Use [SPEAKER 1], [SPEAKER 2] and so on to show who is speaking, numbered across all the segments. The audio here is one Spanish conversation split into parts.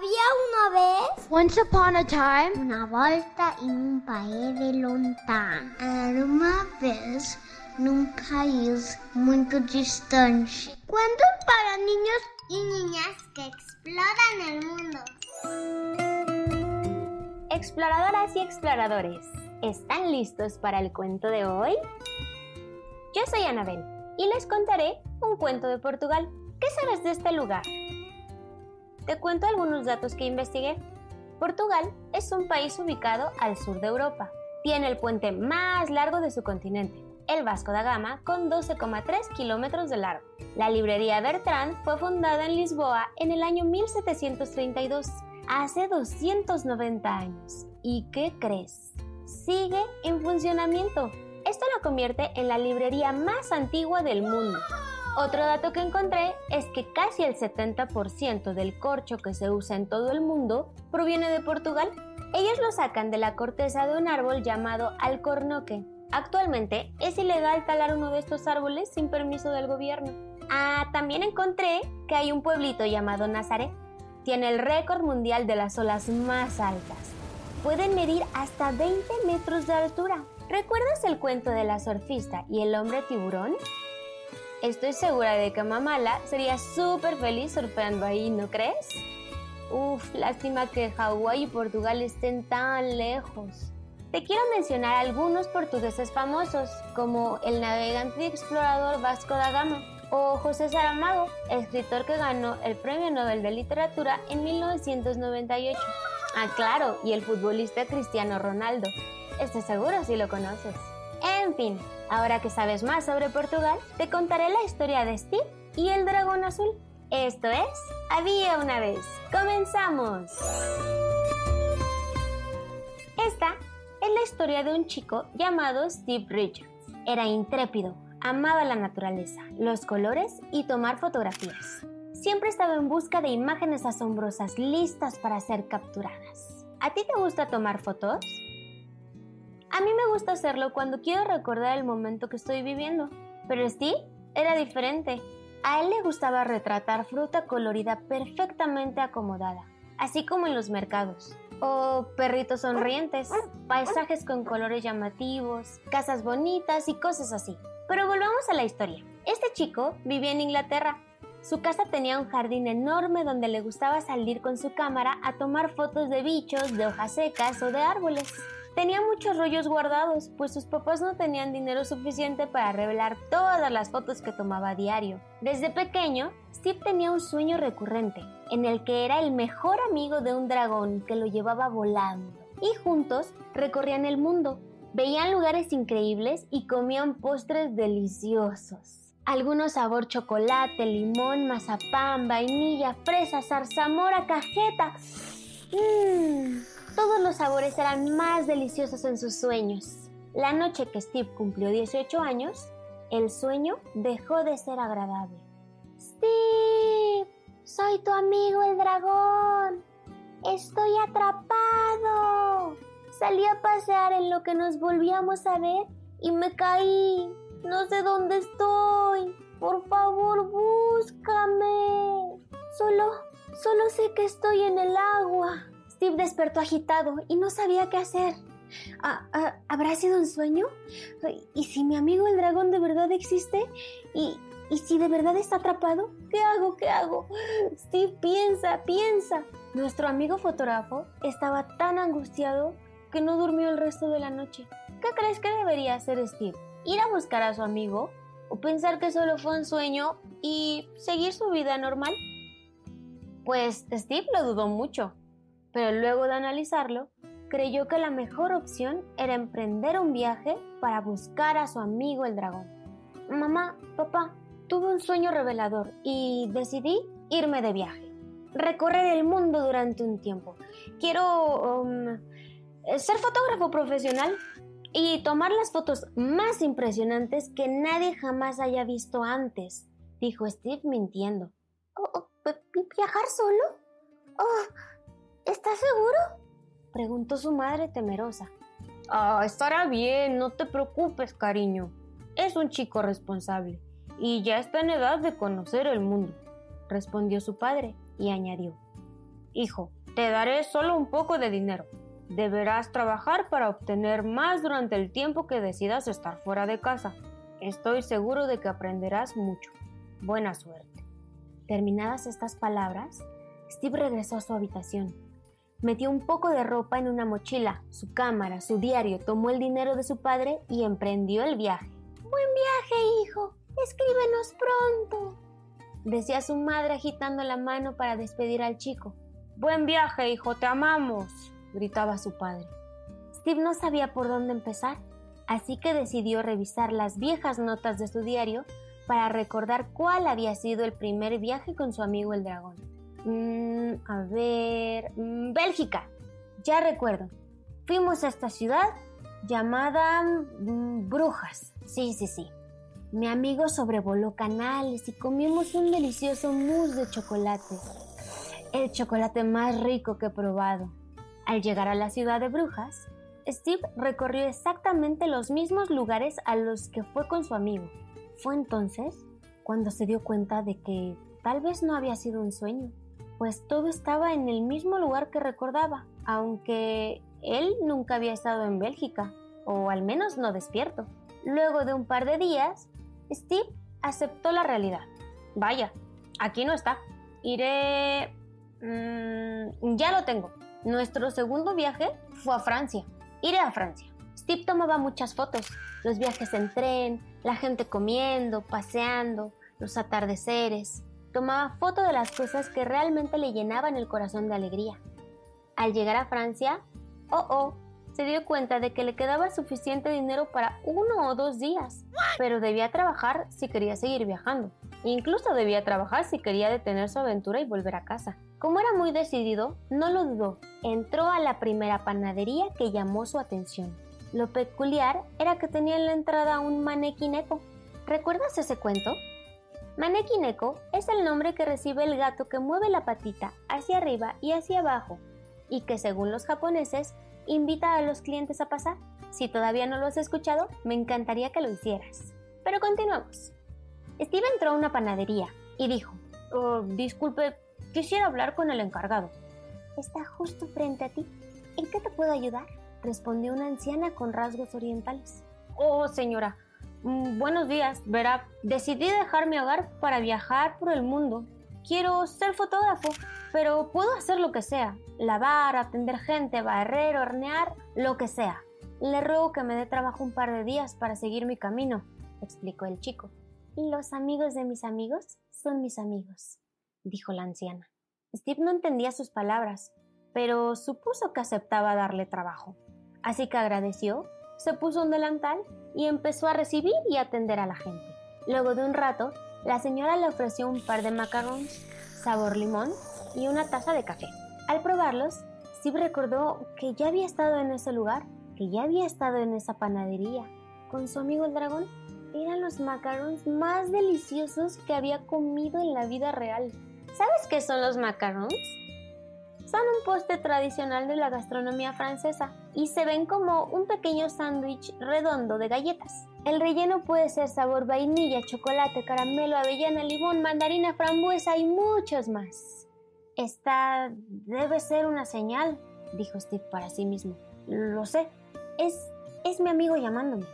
[SPEAKER 1] Había una vez
[SPEAKER 2] Once upon a time,
[SPEAKER 1] una volta en un país de lontano. Era uma vez num país muito distante. Cuentos para niños y niñas que exploran el mundo.
[SPEAKER 3] Exploradoras y exploradores, ¿están listos para el cuento de hoy? Yo soy Anabel y les contaré un cuento de Portugal. ¿Qué sabes de este lugar? Te cuento algunos datos que investigué. Portugal es un país ubicado al sur de Europa. Tiene el puente más largo de su continente, el Vasco da Gama, con 12,3 kilómetros de largo. La librería Bertrand fue fundada en Lisboa en el año 1732, hace 290 años. ¿Y qué crees? Sigue en funcionamiento. Esto la convierte en la librería más antigua del mundo. Otro dato que encontré es que casi el 70% del corcho que se usa en todo el mundo proviene de Portugal. Ellos lo sacan de la corteza de un árbol llamado alcornoque. Actualmente es ilegal talar uno de estos árboles sin permiso del gobierno. Ah, también encontré que hay un pueblito llamado Nazaret. Tiene el récord mundial de las olas más altas. Pueden medir hasta 20 metros de altura. ¿Recuerdas el cuento de la surfista y el hombre tiburón? Estoy segura de que Mamala sería súper feliz surfeando ahí, ¿no crees? Uf, lástima que Hawái y Portugal estén tan lejos. Te quiero mencionar algunos portugueses famosos, como el navegante y explorador Vasco da Gama, o José Saramago, escritor que ganó el Premio Nobel de Literatura en 1998. Ah, claro, y el futbolista Cristiano Ronaldo. Estoy seguro si lo conoces. Fin, ahora que sabes más sobre Portugal, te contaré la historia de Steve y el dragón azul. Esto es Había una vez. ¡Comenzamos! Esta es la historia de un chico llamado Steve Richards. Era intrépido, amaba la naturaleza, los colores y tomar fotografías. Siempre estaba en busca de imágenes asombrosas listas para ser capturadas. ¿A ti te gusta tomar fotos? A mí me gusta hacerlo cuando quiero recordar el momento que estoy viviendo, pero Steve era diferente. A él le gustaba retratar fruta colorida perfectamente acomodada, así como en los mercados. O perritos sonrientes, paisajes con colores llamativos, casas bonitas y cosas así. Pero volvamos a la historia. Este chico vivía en Inglaterra. Su casa tenía un jardín enorme donde le gustaba salir con su cámara a tomar fotos de bichos, de hojas secas o de árboles. Tenía muchos rollos guardados, pues sus papás no tenían dinero suficiente para revelar todas las fotos que tomaba a diario. Desde pequeño, Steve tenía un sueño recurrente, en el que era el mejor amigo de un dragón que lo llevaba volando. Y juntos recorrían el mundo, veían lugares increíbles y comían postres deliciosos. Algunos sabor chocolate, limón, mazapán, vainilla, fresa, zarzamora, cajeta. Mmm, todos los sabores eran más deliciosos en sus sueños. La noche que Steve cumplió 18 años, el sueño dejó de ser agradable. Steve, soy tu amigo el dragón. Estoy atrapado. Salí a pasear en lo que nos volvíamos a ver y me caí. No sé dónde estoy. Por favor, búscame. Solo, solo sé que estoy en el agua. Steve despertó agitado y no sabía qué hacer. Ah, ah, ¿Habrá sido un sueño? ¿Y si mi amigo el dragón de verdad existe? ¿Y, ¿Y si de verdad está atrapado? ¿Qué hago? ¿Qué hago? Steve, piensa, piensa. Nuestro amigo fotógrafo estaba tan angustiado que no durmió el resto de la noche. ¿Qué crees que debería hacer Steve? ¿Ir a buscar a su amigo? ¿O pensar que solo fue un sueño y seguir su vida normal? Pues Steve lo dudó mucho, pero luego de analizarlo, creyó que la mejor opción era emprender un viaje para buscar a su amigo el dragón. Mamá, papá, tuve un sueño revelador y decidí irme de viaje. Recorrer el mundo durante un tiempo. Quiero um, ser fotógrafo profesional y tomar las fotos más impresionantes que nadie jamás haya visto antes, dijo Steve mintiendo.
[SPEAKER 1] Oh, oh, ¿Viajar solo? Oh, ¿Estás seguro?
[SPEAKER 3] preguntó su madre temerosa. Ah, estará bien, no te preocupes, cariño. Es un chico responsable y ya está en edad de conocer el mundo, respondió su padre y añadió. Hijo, te daré solo un poco de dinero. Deberás trabajar para obtener más durante el tiempo que decidas estar fuera de casa. Estoy seguro de que aprenderás mucho. Buena suerte. Terminadas estas palabras, Steve regresó a su habitación. Metió un poco de ropa en una mochila, su cámara, su diario, tomó el dinero de su padre y emprendió el viaje.
[SPEAKER 1] Buen viaje, hijo. Escríbenos pronto.
[SPEAKER 3] Decía su madre agitando la mano para despedir al chico. Buen viaje, hijo, te amamos gritaba su padre. Steve no sabía por dónde empezar, así que decidió revisar las viejas notas de su diario para recordar cuál había sido el primer viaje con su amigo el dragón. Mm, a ver... Mm, Bélgica. Ya recuerdo. Fuimos a esta ciudad llamada mm, Brujas. Sí, sí, sí. Mi amigo sobrevoló canales y comimos un delicioso mousse de chocolate. El chocolate más rico que he probado. Al llegar a la ciudad de Brujas, Steve recorrió exactamente los mismos lugares a los que fue con su amigo. Fue entonces cuando se dio cuenta de que tal vez no había sido un sueño, pues todo estaba en el mismo lugar que recordaba, aunque él nunca había estado en Bélgica, o al menos no despierto. Luego de un par de días, Steve aceptó la realidad. Vaya, aquí no está. Iré... Mm, ya lo tengo. Nuestro segundo viaje fue a Francia. Iré a Francia. Steve tomaba muchas fotos, los viajes en tren, la gente comiendo, paseando, los atardeceres. Tomaba fotos de las cosas que realmente le llenaban el corazón de alegría. Al llegar a Francia, oh oh, se dio cuenta de que le quedaba suficiente dinero para uno o dos días, pero debía trabajar si quería seguir viajando. Incluso debía trabajar si quería detener su aventura y volver a casa. Como era muy decidido, no lo dudó. Entró a la primera panadería que llamó su atención. Lo peculiar era que tenía en la entrada un manequineco. ¿Recuerdas ese cuento? Manequineco es el nombre que recibe el gato que mueve la patita hacia arriba y hacia abajo y que según los japoneses invita a los clientes a pasar. Si todavía no lo has escuchado, me encantaría que lo hicieras. Pero continuamos. Steve entró a una panadería y dijo, oh, disculpe, Quisiera hablar con el encargado.
[SPEAKER 1] Está justo frente a ti. ¿En qué te puedo ayudar?
[SPEAKER 3] respondió una anciana con rasgos orientales. Oh, señora, buenos días. Verá, decidí dejar mi hogar para viajar por el mundo. Quiero ser fotógrafo, pero puedo hacer lo que sea. Lavar, atender gente, barrer, hornear, lo que sea. Le ruego que me dé trabajo un par de días para seguir mi camino, explicó el chico.
[SPEAKER 1] Los amigos de mis amigos son mis amigos
[SPEAKER 3] dijo la anciana. Steve no entendía sus palabras, pero supuso que aceptaba darle trabajo. Así que agradeció, se puso un delantal y empezó a recibir y atender a la gente. Luego de un rato, la señora le ofreció un par de macarons, sabor limón y una taza de café. Al probarlos, Steve recordó que ya había estado en ese lugar, que ya había estado en esa panadería, con su amigo el dragón. Eran los macarons más deliciosos que había comido en la vida real. ¿Sabes qué son los macarons? Son un postre tradicional de la gastronomía francesa y se ven como un pequeño sándwich redondo de galletas. El relleno puede ser sabor vainilla, chocolate, caramelo, avellana, limón, mandarina, frambuesa y muchos más. Esta debe ser una señal, dijo Steve para sí mismo. Lo sé, es, es mi amigo llamándome.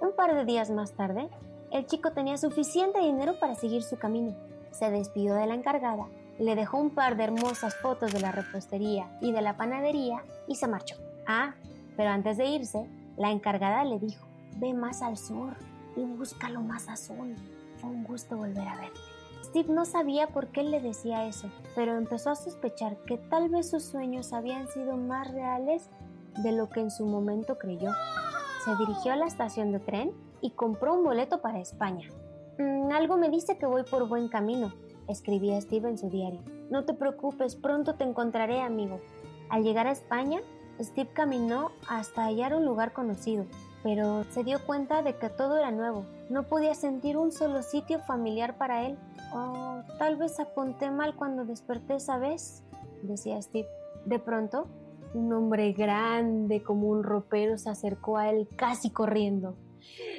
[SPEAKER 3] Un par de días más tarde, el chico tenía suficiente dinero para seguir su camino se despidió de la encargada, le dejó un par de hermosas fotos de la repostería y de la panadería y se marchó. Ah, pero antes de irse, la encargada le dijo, ve más al sur y búscalo más azul. Fue un gusto volver a verte. Steve no sabía por qué le decía eso, pero empezó a sospechar que tal vez sus sueños habían sido más reales de lo que en su momento creyó. Se dirigió a la estación de tren y compró un boleto para España. Mm, algo me dice que voy por buen camino, escribía Steve en su diario. No te preocupes, pronto te encontraré, amigo. Al llegar a España, Steve caminó hasta hallar un lugar conocido, pero se dio cuenta de que todo era nuevo. No podía sentir un solo sitio familiar para él. Oh, tal vez apunté mal cuando desperté esa vez, decía Steve. De pronto, un hombre grande como un ropero se acercó a él casi corriendo.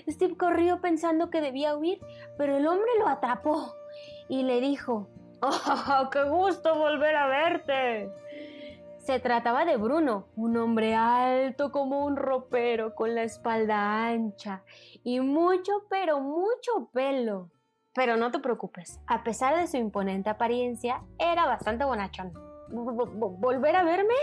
[SPEAKER 3] Steve corrió pensando que debía huir, pero el hombre lo atrapó y le dijo, ¡Oh, qué gusto volver a verte! Se trataba de Bruno, un hombre alto como un ropero, con la espalda ancha y mucho, pero mucho pelo. Pero no te preocupes, a pesar de su imponente apariencia, era bastante bonachón. ¿Volver a verme?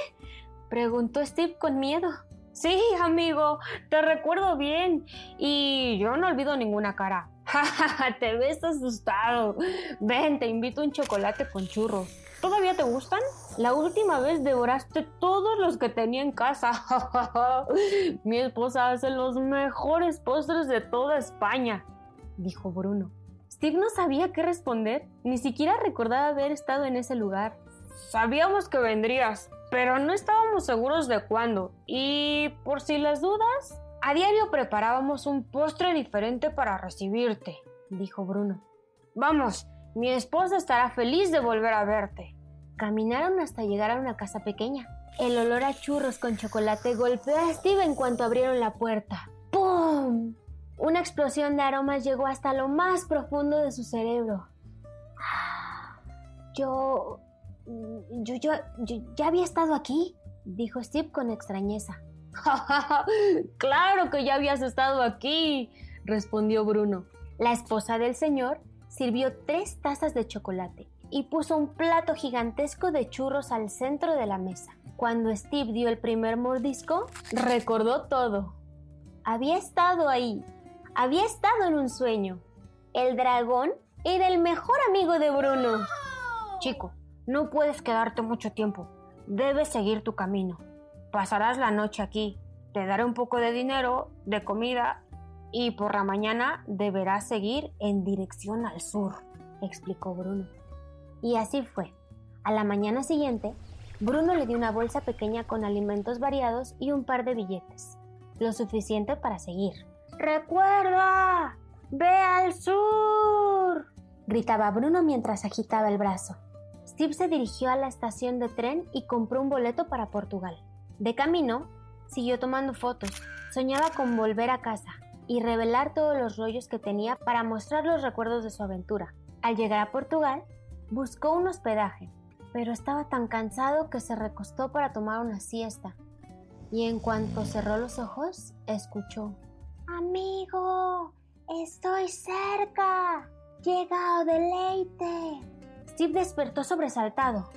[SPEAKER 3] Preguntó Steve con miedo. Sí, amigo, te recuerdo bien y yo no olvido ninguna cara. te ves asustado. Ven, te invito a un chocolate con churros. ¿Todavía te gustan? La última vez devoraste todos los que tenía en casa. Mi esposa hace los mejores postres de toda España, dijo Bruno. Steve no sabía qué responder, ni siquiera recordaba haber estado en ese lugar. Sabíamos que vendrías, pero no estábamos seguros de cuándo. Y por si las dudas, a diario preparábamos un postre diferente para recibirte, dijo Bruno. Vamos, mi esposa estará feliz de volver a verte. Caminaron hasta llegar a una casa pequeña. El olor a churros con chocolate golpeó a Steve en cuanto abrieron la puerta. ¡Pum! Una explosión de aromas llegó hasta lo más profundo de su cerebro. Yo yo, yo, ya había estado aquí, dijo Steve con extrañeza. claro que ya habías estado aquí, respondió Bruno. La esposa del señor sirvió tres tazas de chocolate y puso un plato gigantesco de churros al centro de la mesa. Cuando Steve dio el primer mordisco, recordó todo. Había estado ahí, había estado en un sueño. El dragón era el mejor amigo de Bruno. Chico, no puedes quedarte mucho tiempo. Debes seguir tu camino. Pasarás la noche aquí. Te daré un poco de dinero, de comida y por la mañana deberás seguir en dirección al sur, explicó Bruno. Y así fue. A la mañana siguiente, Bruno le dio una bolsa pequeña con alimentos variados y un par de billetes, lo suficiente para seguir. ¡Recuerda! ¡Ve al sur! gritaba Bruno mientras agitaba el brazo. Steve se dirigió a la estación de tren y compró un boleto para Portugal. De camino, siguió tomando fotos. Soñaba con volver a casa y revelar todos los rollos que tenía para mostrar los recuerdos de su aventura. Al llegar a Portugal, buscó un hospedaje, pero estaba tan cansado que se recostó para tomar una siesta. Y en cuanto cerró los ojos, escuchó, Amigo, estoy cerca. Llegado deleite. Steve despertó sobresaltado.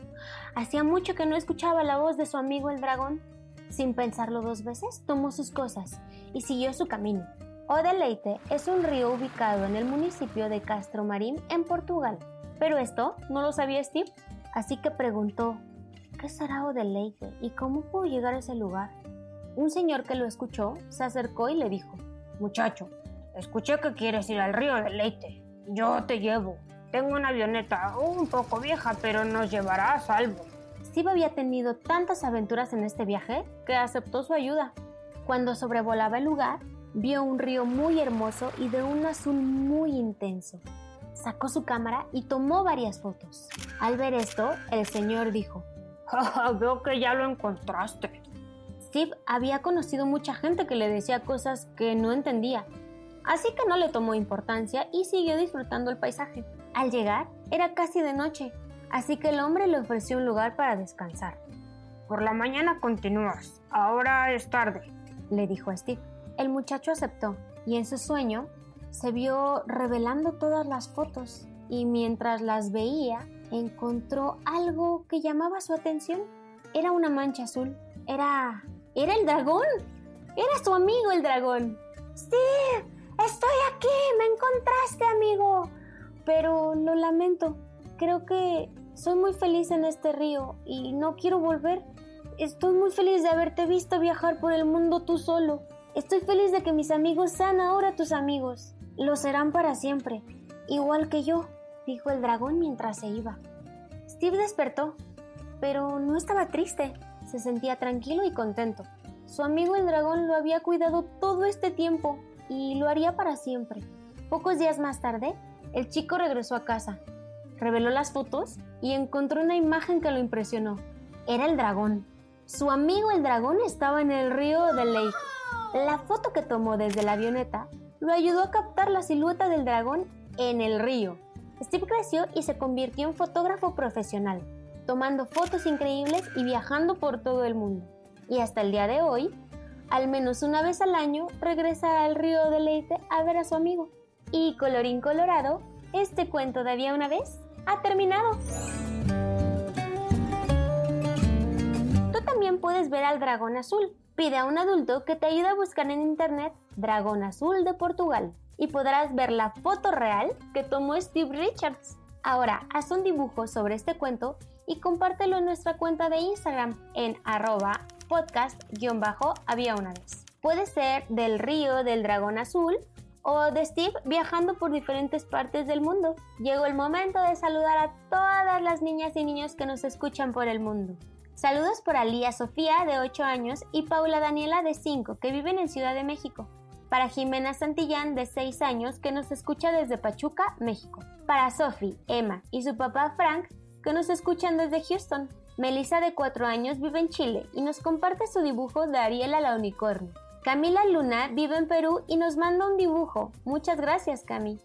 [SPEAKER 3] Hacía mucho que no escuchaba la voz de su amigo el dragón. Sin pensarlo dos veces, tomó sus cosas y siguió su camino. Odeleite es un río ubicado en el municipio de Castromarín, en Portugal. Pero esto no lo sabía Steve, así que preguntó, ¿qué será Odeleite y cómo puedo llegar a ese lugar? Un señor que lo escuchó se acercó y le dijo, Muchacho, escuché que quieres ir al río Deleite. Yo te llevo. Tengo una avioneta un poco vieja, pero nos llevará a salvo. Steve había tenido tantas aventuras en este viaje que aceptó su ayuda. Cuando sobrevolaba el lugar, vio un río muy hermoso y de un azul muy intenso. Sacó su cámara y tomó varias fotos. Al ver esto, el señor dijo, Veo que ya lo encontraste. Steve había conocido mucha gente que le decía cosas que no entendía, así que no le tomó importancia y siguió disfrutando el paisaje. Al llegar, era casi de noche, así que el hombre le ofreció un lugar para descansar. Por la mañana continúas, ahora es tarde, le dijo a Steve. El muchacho aceptó y en su sueño se vio revelando todas las fotos y mientras las veía encontró algo que llamaba su atención. Era una mancha azul. Era... era el dragón. Era su amigo el dragón. Steve, estoy aquí. Me encontraste, amigo pero lo lamento. Creo que soy muy feliz en este río y no quiero volver. Estoy muy feliz de haberte visto viajar por el mundo tú solo. Estoy feliz de que mis amigos sean ahora tus amigos. Lo serán para siempre, igual que yo, dijo el dragón mientras se iba. Steve despertó, pero no estaba triste, se sentía tranquilo y contento. Su amigo el dragón lo había cuidado todo este tiempo y lo haría para siempre. Pocos días más tarde, el chico regresó a casa, reveló las fotos y encontró una imagen que lo impresionó. Era el dragón. Su amigo el dragón estaba en el río de Lake. La foto que tomó desde la avioneta lo ayudó a captar la silueta del dragón en el río. Steve creció y se convirtió en fotógrafo profesional, tomando fotos increíbles y viajando por todo el mundo. Y hasta el día de hoy, al menos una vez al año, regresa al río de Leite a ver a su amigo. Y colorín colorado, este cuento de había una vez ha terminado. Tú también puedes ver al dragón azul, Pide a un adulto que te ayude a buscar en internet Dragón Azul de Portugal y podrás ver la foto real que tomó Steve Richards. Ahora, haz un dibujo sobre este cuento y compártelo en nuestra cuenta de Instagram en arroba podcast-había vez. Puede ser del río del dragón azul o de Steve viajando por diferentes partes del mundo. Llegó el momento de saludar a todas las niñas y niños que nos escuchan por el mundo. Saludos por Alía Sofía, de 8 años, y Paula Daniela, de 5, que viven en Ciudad de México. Para Jimena Santillán, de 6 años, que nos escucha desde Pachuca, México. Para Sophie, Emma y su papá Frank, que nos escuchan desde Houston. Melissa, de 4 años, vive en Chile y nos comparte su dibujo de Ariela la unicornio. Camila Luna vive en Perú y nos manda un dibujo. Muchas gracias, Cami.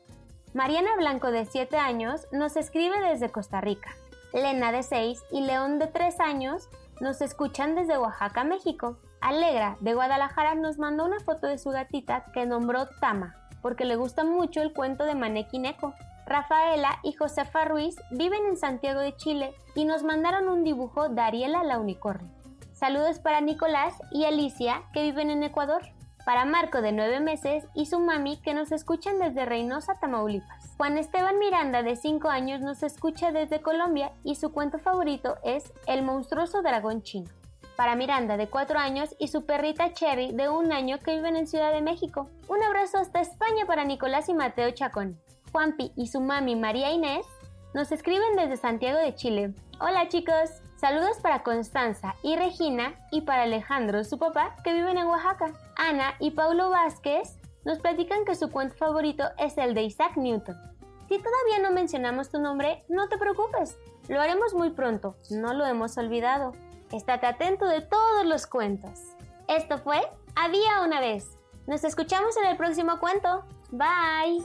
[SPEAKER 3] Mariana Blanco, de 7 años, nos escribe desde Costa Rica. Lena de 6 y León de 3 años nos escuchan desde Oaxaca, México. Alegra de Guadalajara nos mandó una foto de su gatita que nombró Tama, porque le gusta mucho el cuento de Manequineco. Rafaela y Josefa Ruiz viven en Santiago de Chile y nos mandaron un dibujo de Ariela la unicornio. Saludos para Nicolás y Alicia que viven en Ecuador para Marco de 9 meses y su mami que nos escuchan desde Reynosa, Tamaulipas. Juan Esteban Miranda de 5 años nos escucha desde Colombia y su cuento favorito es El monstruoso dragón chino. Para Miranda de 4 años y su perrita Cherry de 1 año que viven en Ciudad de México. Un abrazo hasta España para Nicolás y Mateo Chacón. Juanpi y su mami María Inés nos escriben desde Santiago de Chile. Hola chicos, Saludos para Constanza y Regina y para Alejandro, su papá, que viven en Oaxaca. Ana y Paulo Vázquez nos platican que su cuento favorito es el de Isaac Newton. Si todavía no mencionamos tu nombre, no te preocupes, lo haremos muy pronto, no lo hemos olvidado. Estate atento de todos los cuentos. Esto fue Había una vez. Nos escuchamos en el próximo cuento. Bye.